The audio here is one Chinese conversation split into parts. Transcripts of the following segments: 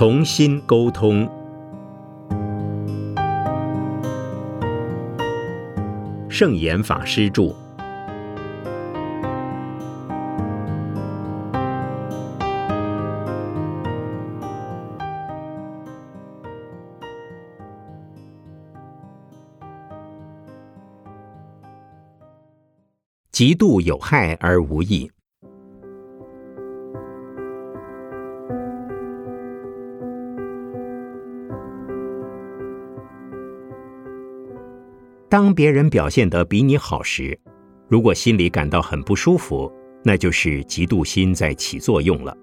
重新沟通。圣严法师著。极度有害而无益。当别人表现得比你好时，如果心里感到很不舒服，那就是嫉妒心在起作用了。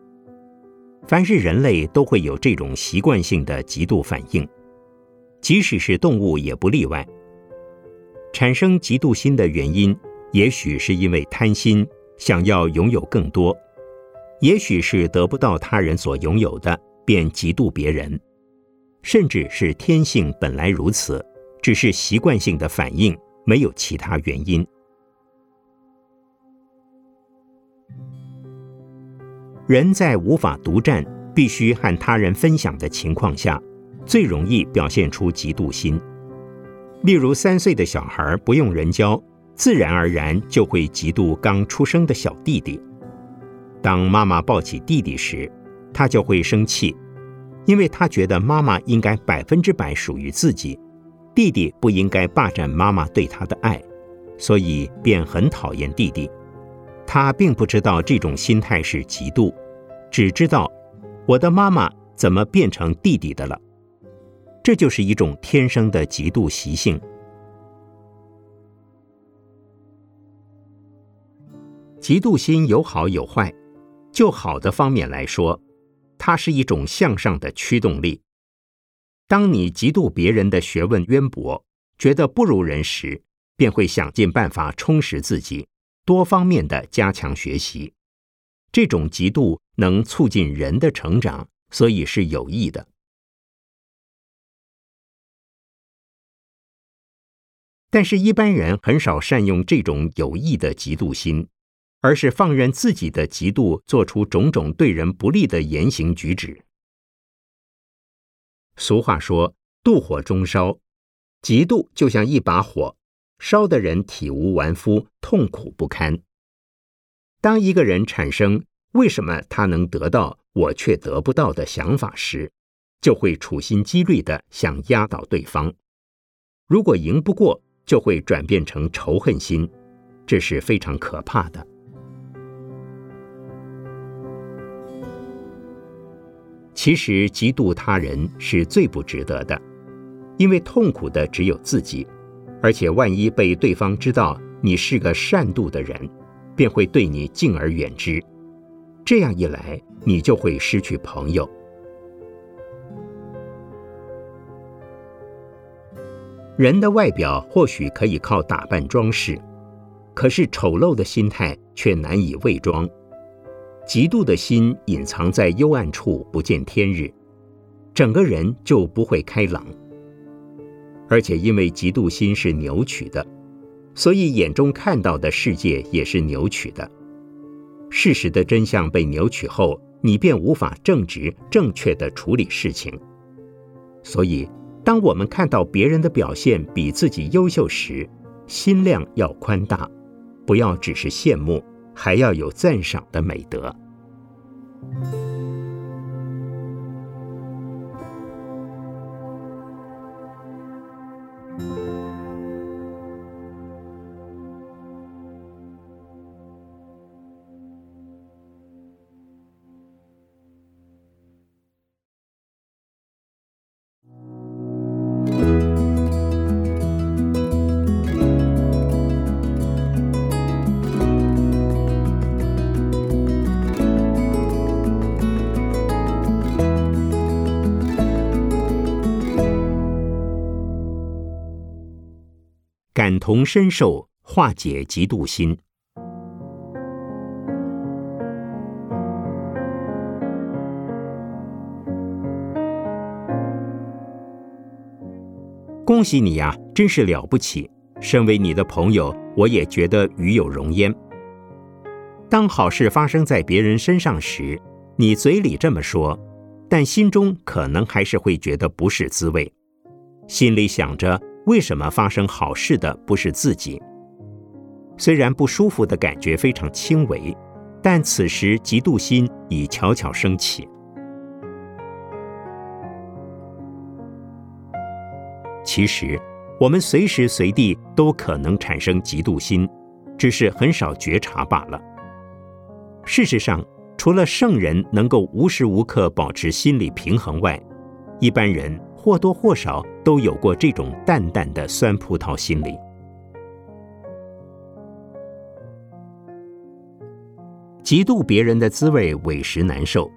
凡是人类都会有这种习惯性的嫉妒反应，即使是动物也不例外。产生嫉妒心的原因，也许是因为贪心，想要拥有更多；也许是得不到他人所拥有的，便嫉妒别人；甚至是天性本来如此。只是习惯性的反应，没有其他原因。人在无法独占、必须和他人分享的情况下，最容易表现出嫉妒心。例如，三岁的小孩不用人教，自然而然就会嫉妒刚出生的小弟弟。当妈妈抱起弟弟时，他就会生气，因为他觉得妈妈应该百分之百属于自己。弟弟不应该霸占妈妈对他的爱，所以便很讨厌弟弟。他并不知道这种心态是嫉妒，只知道我的妈妈怎么变成弟弟的了。这就是一种天生的嫉妒习性。嫉妒心有好有坏，就好的方面来说，它是一种向上的驱动力。当你嫉妒别人的学问渊博，觉得不如人时，便会想尽办法充实自己，多方面的加强学习。这种嫉妒能促进人的成长，所以是有益的。但是，一般人很少善用这种有益的嫉妒心，而是放任自己的嫉妒做出种种对人不利的言行举止。俗话说：“妒火中烧，嫉妒就像一把火，烧的人体无完肤，痛苦不堪。”当一个人产生“为什么他能得到，我却得不到”的想法时，就会处心积虑的想压倒对方。如果赢不过，就会转变成仇恨心，这是非常可怕的。其实，嫉妒他人是最不值得的，因为痛苦的只有自己，而且万一被对方知道你是个善妒的人，便会对你敬而远之。这样一来，你就会失去朋友。人的外表或许可以靠打扮装饰，可是丑陋的心态却难以伪装。嫉妒的心隐藏在幽暗处，不见天日，整个人就不会开朗。而且因为嫉妒心是扭曲的，所以眼中看到的世界也是扭曲的。事实的真相被扭曲后，你便无法正直正确的处理事情。所以，当我们看到别人的表现比自己优秀时，心量要宽大，不要只是羡慕。还要有赞赏的美德。感同身受，化解嫉妒心。恭喜你呀，真是了不起！身为你的朋友，我也觉得与有荣焉。当好事发生在别人身上时，你嘴里这么说，但心中可能还是会觉得不是滋味，心里想着为什么发生好事的不是自己。虽然不舒服的感觉非常轻微，但此时嫉妒心已悄悄升起。其实，我们随时随地都可能产生嫉妒心，只是很少觉察罢了。事实上，除了圣人能够无时无刻保持心理平衡外，一般人或多或少都有过这种淡淡的酸葡萄心理。嫉妒别人的滋味，委实难受。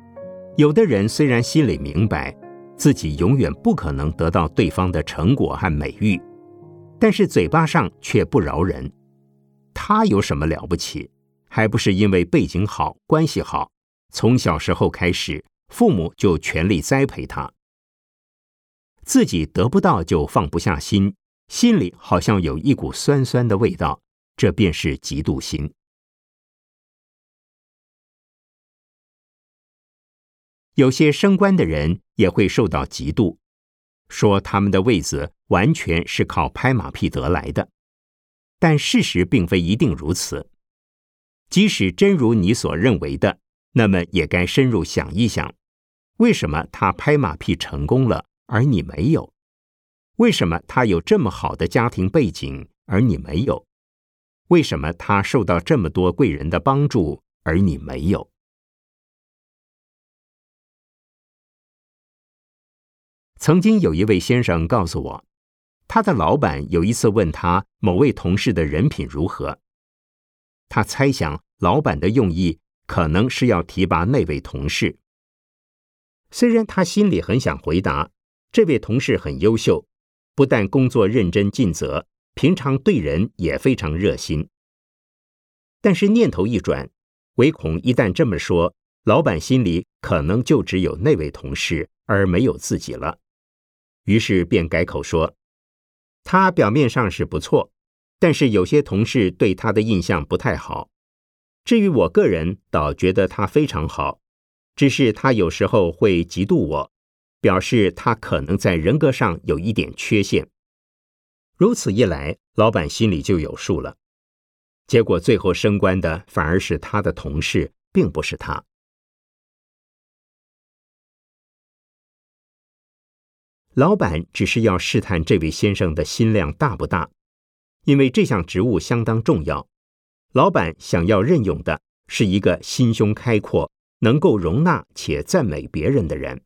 有的人虽然心里明白自己永远不可能得到对方的成果和美誉，但是嘴巴上却不饶人。他有什么了不起？还不是因为背景好、关系好，从小时候开始，父母就全力栽培他。自己得不到就放不下心，心里好像有一股酸酸的味道，这便是嫉妒心。有些升官的人也会受到嫉妒，说他们的位子完全是靠拍马屁得来的，但事实并非一定如此。即使真如你所认为的，那么也该深入想一想，为什么他拍马屁成功了，而你没有？为什么他有这么好的家庭背景，而你没有？为什么他受到这么多贵人的帮助，而你没有？曾经有一位先生告诉我，他的老板有一次问他某位同事的人品如何。他猜想老板的用意可能是要提拔那位同事。虽然他心里很想回答这位同事很优秀，不但工作认真尽责，平常对人也非常热心，但是念头一转，唯恐一旦这么说，老板心里可能就只有那位同事，而没有自己了。于是便改口说：“他表面上是不错，但是有些同事对他的印象不太好。至于我个人，倒觉得他非常好，只是他有时候会嫉妒我，表示他可能在人格上有一点缺陷。如此一来，老板心里就有数了。结果最后升官的反而是他的同事，并不是他。”老板只是要试探这位先生的心量大不大，因为这项职务相当重要。老板想要任用的是一个心胸开阔、能够容纳且赞美别人的人。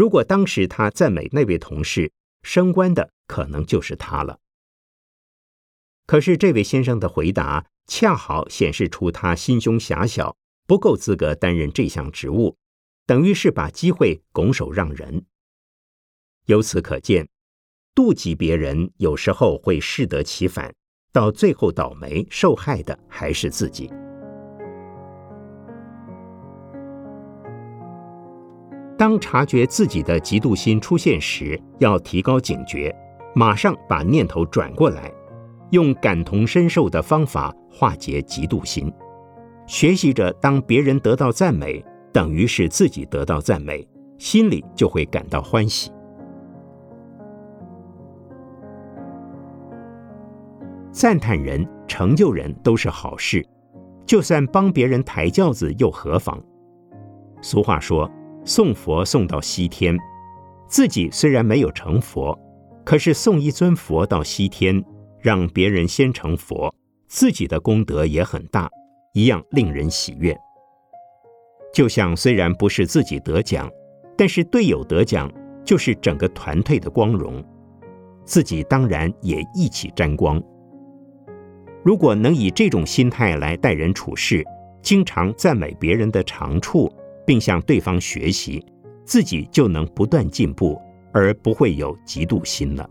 如果当时他赞美那位同事，升官的可能就是他了。可是这位先生的回答恰好显示出他心胸狭小，不够资格担任这项职务，等于是把机会拱手让人。由此可见，妒忌别人有时候会适得其反，到最后倒霉受害的还是自己。当察觉自己的嫉妒心出现时，要提高警觉，马上把念头转过来，用感同身受的方法化解嫉妒心。学习着，当别人得到赞美，等于是自己得到赞美，心里就会感到欢喜。赞叹人、成就人都是好事，就算帮别人抬轿子又何妨？俗话说：“送佛送到西天。”自己虽然没有成佛，可是送一尊佛到西天，让别人先成佛，自己的功德也很大，一样令人喜悦。就像虽然不是自己得奖，但是队友得奖，就是整个团队的光荣，自己当然也一起沾光。如果能以这种心态来待人处事，经常赞美别人的长处，并向对方学习，自己就能不断进步，而不会有嫉妒心了。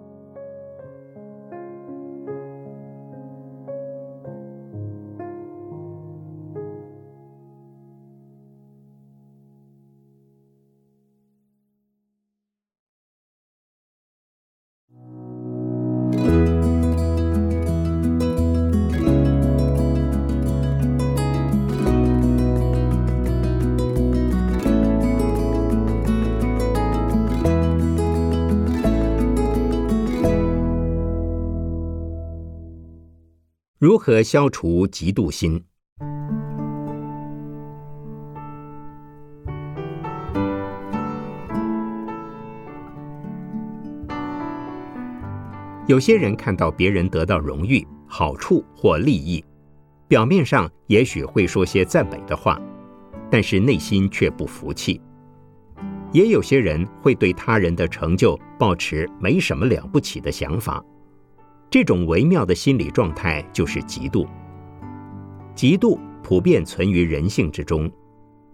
如何消除嫉妒心？有些人看到别人得到荣誉、好处或利益，表面上也许会说些赞美的话，但是内心却不服气。也有些人会对他人的成就抱持没什么了不起的想法，这种微妙的心理状态就是嫉妒。嫉妒普遍存于人性之中，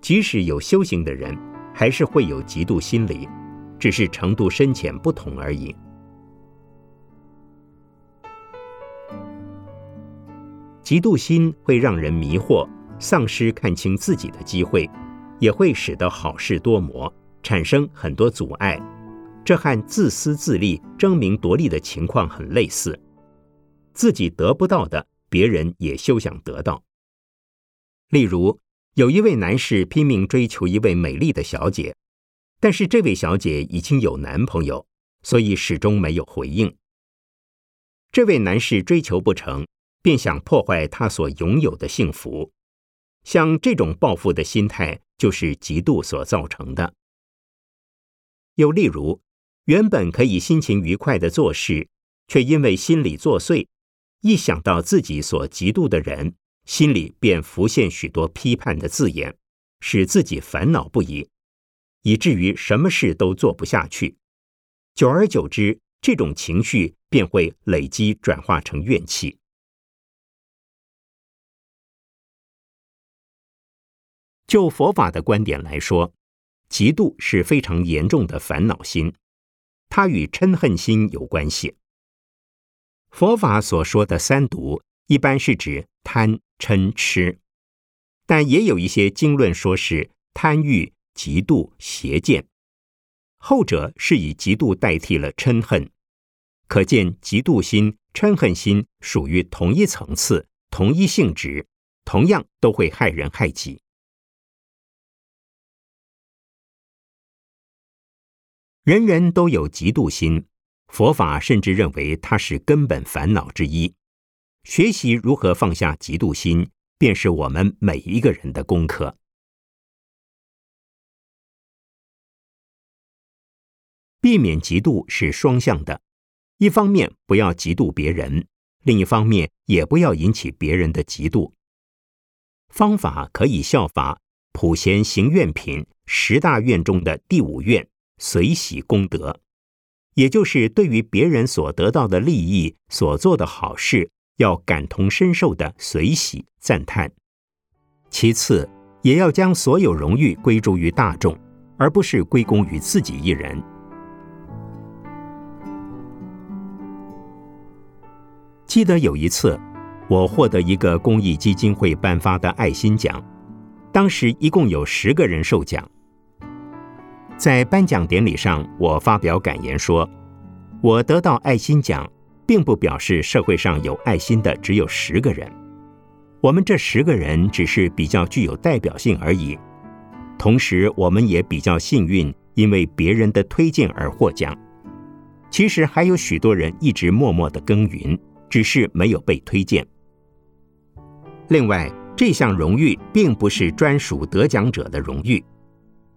即使有修行的人，还是会有嫉妒心理，只是程度深浅不同而已。嫉妒心会让人迷惑，丧失看清自己的机会，也会使得好事多磨，产生很多阻碍。这和自私自利、争名夺利的情况很类似。自己得不到的，别人也休想得到。例如，有一位男士拼命追求一位美丽的小姐，但是这位小姐已经有男朋友，所以始终没有回应。这位男士追求不成。便想破坏他所拥有的幸福，像这种报复的心态，就是嫉妒所造成的。又例如，原本可以心情愉快的做事，却因为心理作祟，一想到自己所嫉妒的人，心里便浮现许多批判的字眼，使自己烦恼不已，以至于什么事都做不下去。久而久之，这种情绪便会累积转化成怨气。就佛法的观点来说，嫉妒是非常严重的烦恼心，它与嗔恨心有关系。佛法所说的三毒，一般是指贪、嗔、痴，但也有一些经论说是贪欲、嫉妒、邪见，后者是以嫉妒代替了嗔恨，可见嫉妒心、嗔恨心属于同一层次、同一性质，同样都会害人害己。人人都有嫉妒心，佛法甚至认为它是根本烦恼之一。学习如何放下嫉妒心，便是我们每一个人的功课。避免嫉妒是双向的，一方面不要嫉妒别人，另一方面也不要引起别人的嫉妒。方法可以效法普贤行愿品十大愿中的第五愿。随喜功德，也就是对于别人所得到的利益、所做的好事，要感同身受的随喜赞叹。其次，也要将所有荣誉归诸于大众，而不是归功于自己一人。记得有一次，我获得一个公益基金会颁发的爱心奖，当时一共有十个人受奖。在颁奖典礼上，我发表感言说：“我得到爱心奖，并不表示社会上有爱心的只有十个人。我们这十个人只是比较具有代表性而已。同时，我们也比较幸运，因为别人的推荐而获奖。其实还有许多人一直默默的耕耘，只是没有被推荐。另外，这项荣誉并不是专属得奖者的荣誉。”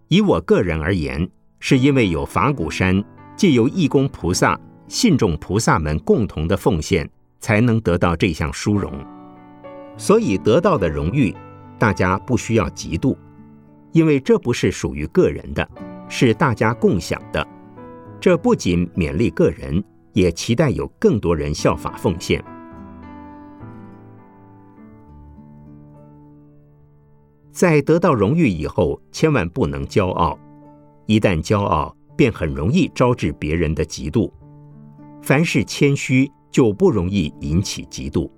以我个人而言，是因为有法鼓山借由义工菩萨、信众菩萨们共同的奉献，才能得到这项殊荣。所以得到的荣誉，大家不需要嫉妒，因为这不是属于个人的，是大家共享的。这不仅勉励个人，也期待有更多人效法奉献。在得到荣誉以后，千万不能骄傲。一旦骄傲，便很容易招致别人的嫉妒。凡是谦虚，就不容易引起嫉妒。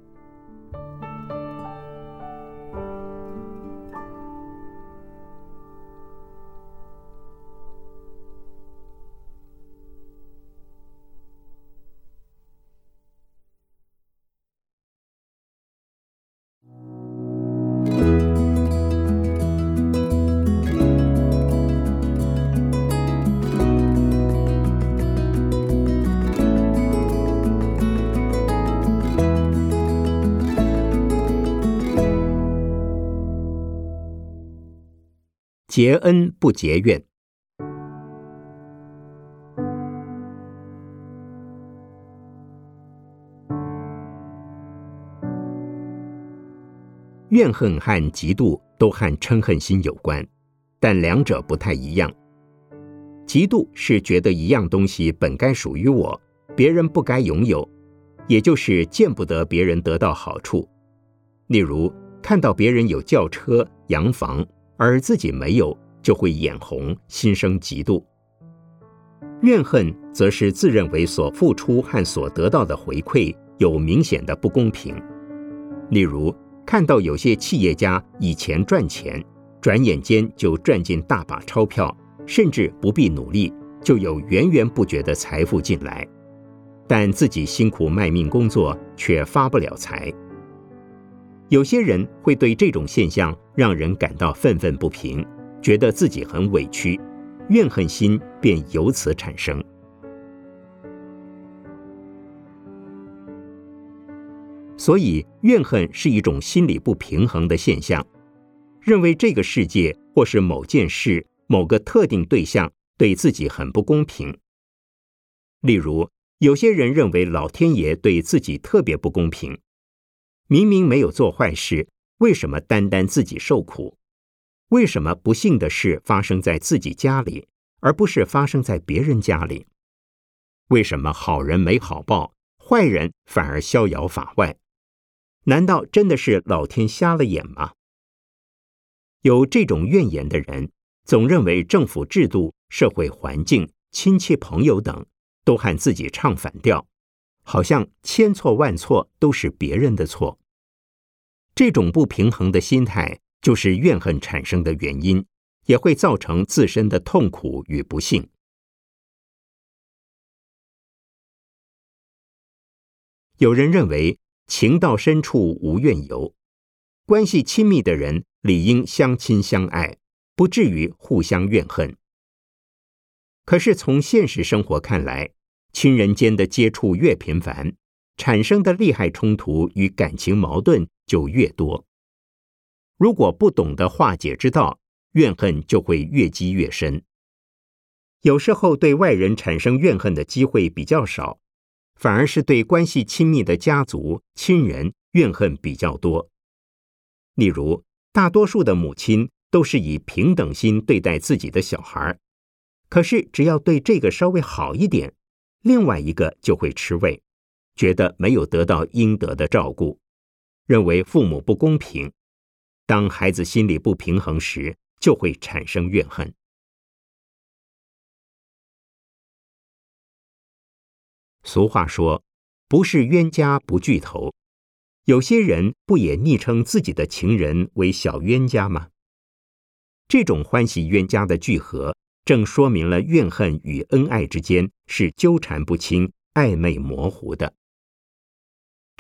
结恩不结怨。怨恨和嫉妒都和嗔恨心有关，但两者不太一样。嫉妒是觉得一样东西本该属于我，别人不该拥有，也就是见不得别人得到好处。例如，看到别人有轿车、洋房，而自己没有，就会眼红，心生嫉妒。怨恨则是自认为所付出和所得到的回馈有明显的不公平。例如，看到有些企业家以前赚钱，转眼间就赚进大把钞票，甚至不必努力就有源源不绝的财富进来，但自己辛苦卖命工作却发不了财。有些人会对这种现象让人感到愤愤不平，觉得自己很委屈，怨恨心便由此产生。所以，怨恨是一种心理不平衡的现象，认为这个世界或是某件事、某个特定对象对自己很不公平。例如，有些人认为老天爷对自己特别不公平，明明没有做坏事，为什么单单自己受苦？为什么不幸的事发生在自己家里，而不是发生在别人家里？为什么好人没好报，坏人反而逍遥法外？难道真的是老天瞎了眼吗？有这种怨言的人，总认为政府制度、社会环境、亲戚朋友等都和自己唱反调，好像千错万错都是别人的错。这种不平衡的心态，就是怨恨产生的原因，也会造成自身的痛苦与不幸。有人认为。情到深处无怨尤，关系亲密的人理应相亲相爱，不至于互相怨恨。可是从现实生活看来，亲人间的接触越频繁，产生的利害冲突与感情矛盾就越多。如果不懂得化解之道，怨恨就会越积越深。有时候对外人产生怨恨的机会比较少。反而是对关系亲密的家族亲人怨恨比较多。例如，大多数的母亲都是以平等心对待自己的小孩，可是只要对这个稍微好一点，另外一个就会吃味，觉得没有得到应得的照顾，认为父母不公平。当孩子心理不平衡时，就会产生怨恨。俗话说：“不是冤家不聚头。”有些人不也昵称自己的情人为小冤家吗？这种欢喜冤家的聚合，正说明了怨恨与恩爱之间是纠缠不清、暧昧模糊的。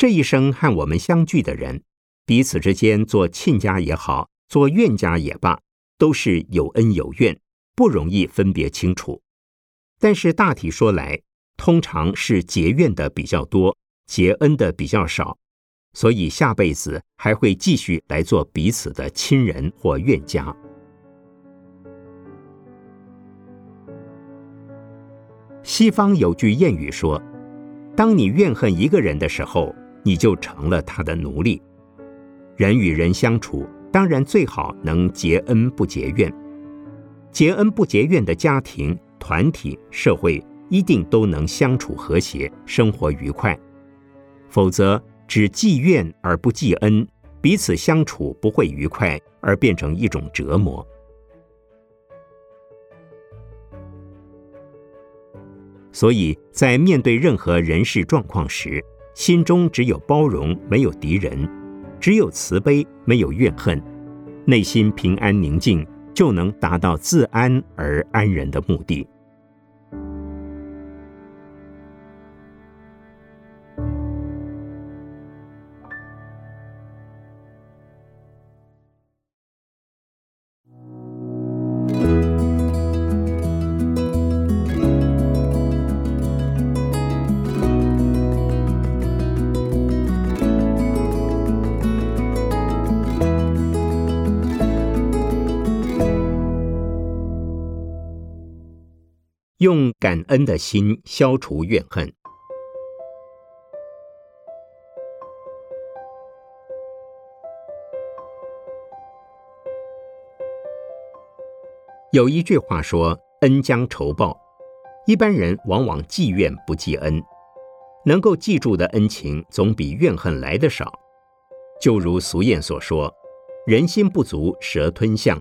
这一生和我们相聚的人，彼此之间做亲家也好，做怨家也罢，都是有恩有怨，不容易分别清楚。但是大体说来，通常是结怨的比较多，结恩的比较少，所以下辈子还会继续来做彼此的亲人或怨家。西方有句谚语说：“当你怨恨一个人的时候，你就成了他的奴隶。”人与人相处，当然最好能结恩不结怨，结恩不结怨的家庭、团体、社会。一定都能相处和谐，生活愉快。否则，只记怨而不记恩，彼此相处不会愉快，而变成一种折磨。所以在面对任何人事状况时，心中只有包容，没有敌人；只有慈悲，没有怨恨，内心平安宁静，就能达到自安而安人的目的。感恩的心消除怨恨。有一句话说：“恩将仇报。”一般人往往记怨不记恩，能够记住的恩情总比怨恨来的少。就如俗谚所说：“人心不足蛇吞象。”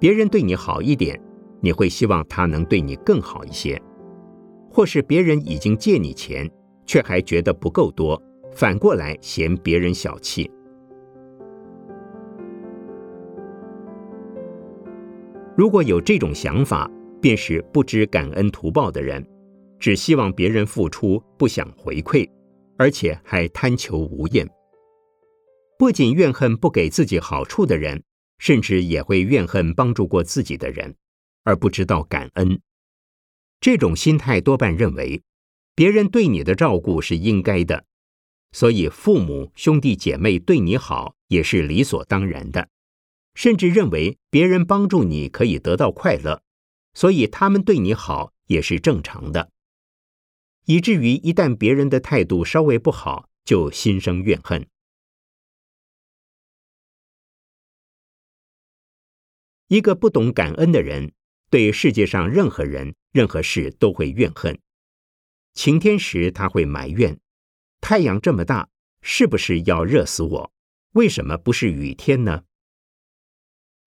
别人对你好一点，你会希望他能对你更好一些；或是别人已经借你钱，却还觉得不够多，反过来嫌别人小气。如果有这种想法，便是不知感恩图报的人，只希望别人付出，不想回馈，而且还贪求无厌。不仅怨恨不给自己好处的人，甚至也会怨恨帮助过自己的人，而不知道感恩。这种心态多半认为，别人对你的照顾是应该的，所以父母兄弟姐妹对你好也是理所当然的。甚至认为别人帮助你可以得到快乐，所以他们对你好也是正常的。以至于一旦别人的态度稍微不好，就心生怨恨。一个不懂感恩的人，对世界上任何人、任何事都会怨恨。晴天时他会埋怨：太阳这么大，是不是要热死我？为什么不是雨天呢？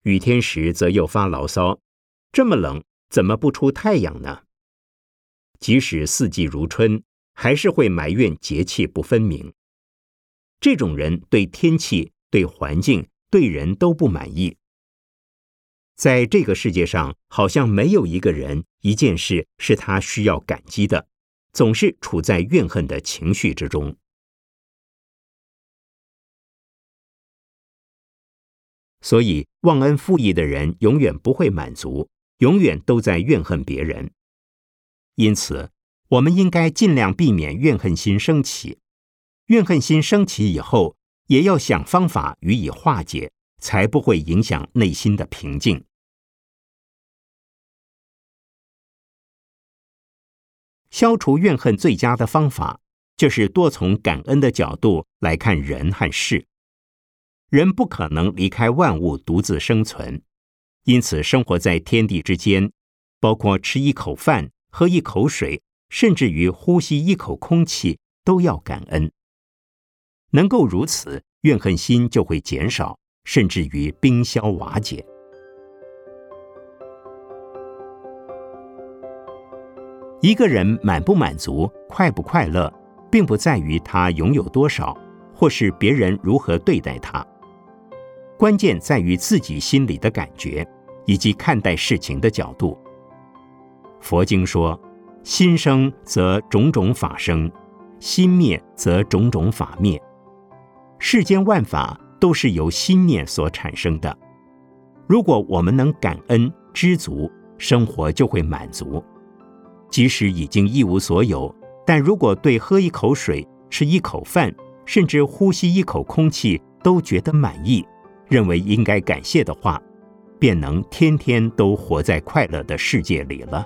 雨天时则又发牢骚，这么冷，怎么不出太阳呢？即使四季如春，还是会埋怨节气不分明。这种人对天气、对环境、对人都不满意。在这个世界上，好像没有一个人、一件事是他需要感激的，总是处在怨恨的情绪之中。所以，忘恩负义的人永远不会满足，永远都在怨恨别人。因此，我们应该尽量避免怨恨心升起。怨恨心升起以后，也要想方法予以化解，才不会影响内心的平静。消除怨恨最佳的方法，就是多从感恩的角度来看人和事。人不可能离开万物独自生存，因此生活在天地之间，包括吃一口饭、喝一口水，甚至于呼吸一口空气，都要感恩。能够如此，怨恨心就会减少，甚至于冰消瓦解。一个人满不满足、快不快乐，并不在于他拥有多少，或是别人如何对待他。关键在于自己心里的感觉，以及看待事情的角度。佛经说：“心生则种种法生，心灭则种种法灭。”世间万法都是由心念所产生的。如果我们能感恩知足，生活就会满足。即使已经一无所有，但如果对喝一口水、吃一口饭，甚至呼吸一口空气都觉得满意。认为应该感谢的话，便能天天都活在快乐的世界里了。